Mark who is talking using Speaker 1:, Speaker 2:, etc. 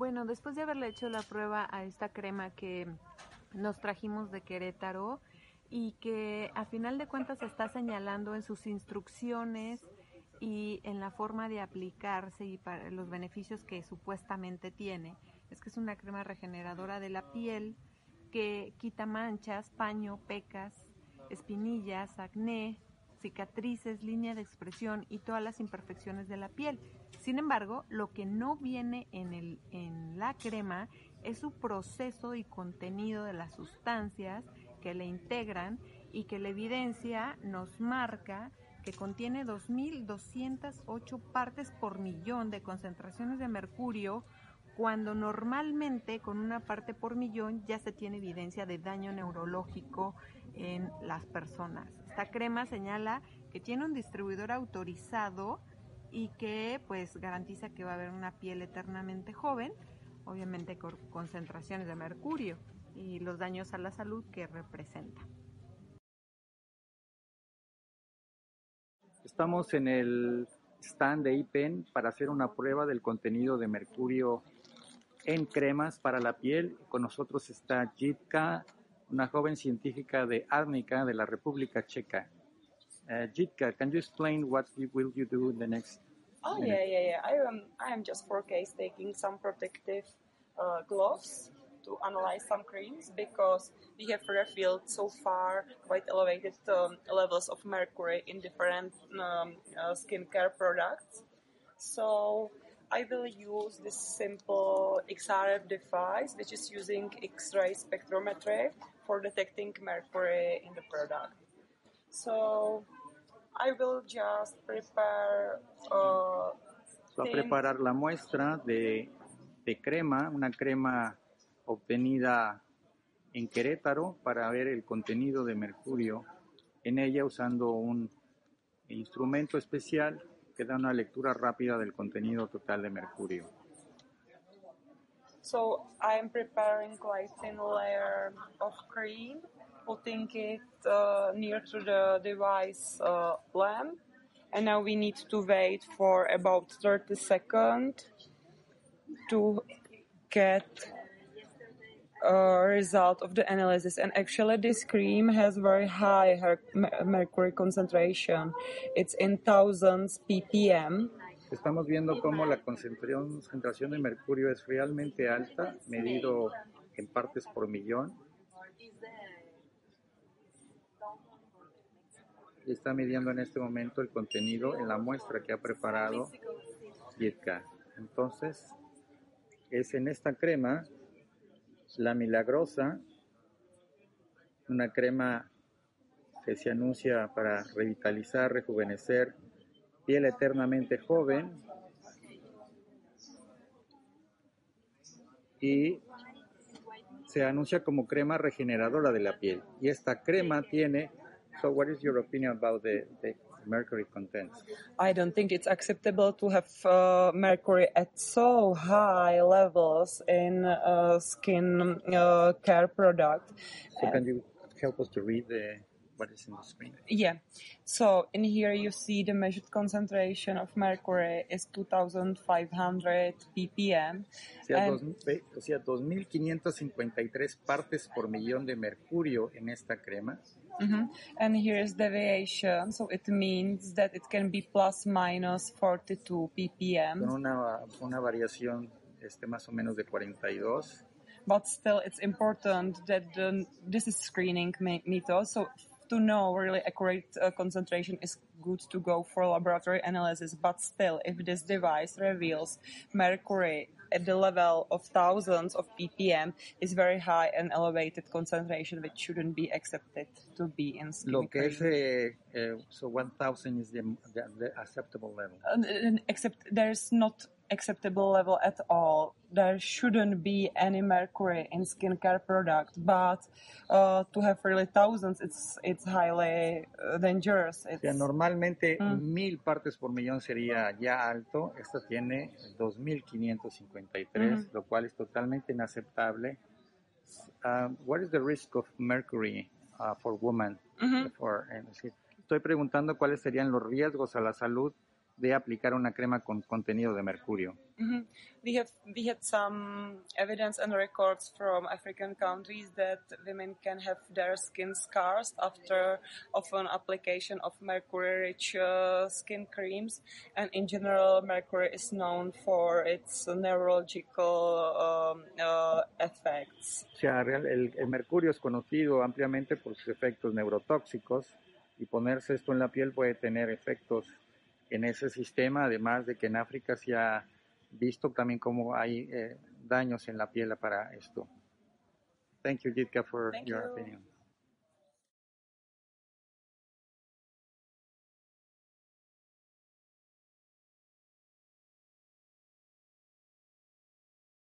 Speaker 1: Bueno, después de haberle hecho la prueba a esta crema que nos trajimos de Querétaro y que a final de cuentas está señalando en sus instrucciones y en la forma de aplicarse y para los beneficios que supuestamente tiene, es que es una crema regeneradora de la piel que quita manchas, paño, pecas, espinillas, acné, cicatrices, línea de expresión y todas las imperfecciones de la piel. Sin embargo, lo que no viene en, el, en la crema es su proceso y contenido de las sustancias que le integran y que la evidencia nos marca que contiene 2.208 partes por millón de concentraciones de mercurio, cuando normalmente con una parte por millón ya se tiene evidencia de daño neurológico en las personas. Esta crema señala que tiene un distribuidor autorizado y que pues garantiza que va a haber una piel eternamente joven, obviamente con concentraciones de mercurio y los daños a la salud que representa.
Speaker 2: Estamos en el stand de IPEN para hacer una prueba del contenido de mercurio en cremas para la piel. Con nosotros está Jitka, una joven científica de Árnica de la República Checa. Uh, Jitka, can you explain what you, will you do in the next?
Speaker 3: Oh minute? yeah, yeah, yeah. I am I am just for case taking some protective uh, gloves to analyze some creams because we have revealed so far quite elevated um, levels of mercury in different um, uh, skincare products. So I will use this simple XRF device, which is using X-ray spectrometry for detecting mercury in the product. So I will just prepare. Uh,
Speaker 2: Va a preparar la muestra de, de crema, una crema obtenida en Querétaro para ver el contenido de mercurio en ella usando un instrumento especial que da una lectura rápida del contenido total de mercurio.
Speaker 3: So I'm preparing quite thin layer of cream, putting it uh, near to the device uh, lamp, and now we need to wait for about 30 seconds to get uh, result of the analysis. And actually this cream has very high mercury concentration. It's in thousands ppm.
Speaker 2: Estamos viendo cómo la concentración de mercurio es realmente alta, medido en partes por millón. Está midiendo en este momento el contenido en la muestra que ha preparado Yitka. Entonces, es en esta crema la Milagrosa, una crema que se anuncia para revitalizar, rejuvenecer, piel eternamente joven. Y se anuncia como crema regeneradora de la piel. Y esta crema tiene, so what is your opinion about the, the mercury content?
Speaker 3: I don't think it's acceptable to have uh, mercury at so high levels in uh, skin uh, care product.
Speaker 2: So can you help us to read the what is in the screen?
Speaker 3: Yeah. So in here you see the measured concentration of mercury is 2,500 ppm.
Speaker 2: O sea, and, dos, o sea, 2.553 partes por millón de mercurio en esta crema.
Speaker 3: Mm-hmm. And here's deviation, so it means that it can be plus minus 42 ppm.
Speaker 2: Con una, una variación este, más o menos de 42.
Speaker 3: But still, it's important that the, this is screening method, so to know really accurate uh, concentration is good to go for laboratory analysis. But still, if this device reveals mercury at the level of thousands of ppm is very high and elevated concentration which shouldn't be accepted to be in skin
Speaker 2: Lo que es, eh, eh, so 1000 is the, the, the acceptable level.
Speaker 3: Uh, except there's not acceptable level at all. There shouldn't be any mercury in skincare product, but uh, to have really thousands, it's it's highly uh, dangerous. It's,
Speaker 2: o sea, normalmente mm. mil partes por millón sería ya alto. Esta tiene 2.553, mm. lo cual es totalmente inaceptable. Uh, what is the risk of mercury uh, for women? Mm -hmm. for, estoy preguntando cuáles serían los riesgos a la salud de aplicar una crema con contenido de mercurio.
Speaker 3: We have we had some evidence and records from African countries that women can have their skin scars after of an application of mercury-rich uh, skin creams, and in general, mercury is known for its neurological um, uh, effects.
Speaker 2: O sea, el, el mercurio es conocido ampliamente por sus efectos neurotóxicos y ponerse esto en la piel puede tener efectos en ese sistema, además de que en África se ha visto también cómo hay eh, daños en la piel para esto. Thank you, Jitka, for
Speaker 3: Thank
Speaker 2: your
Speaker 3: you.
Speaker 2: opinion.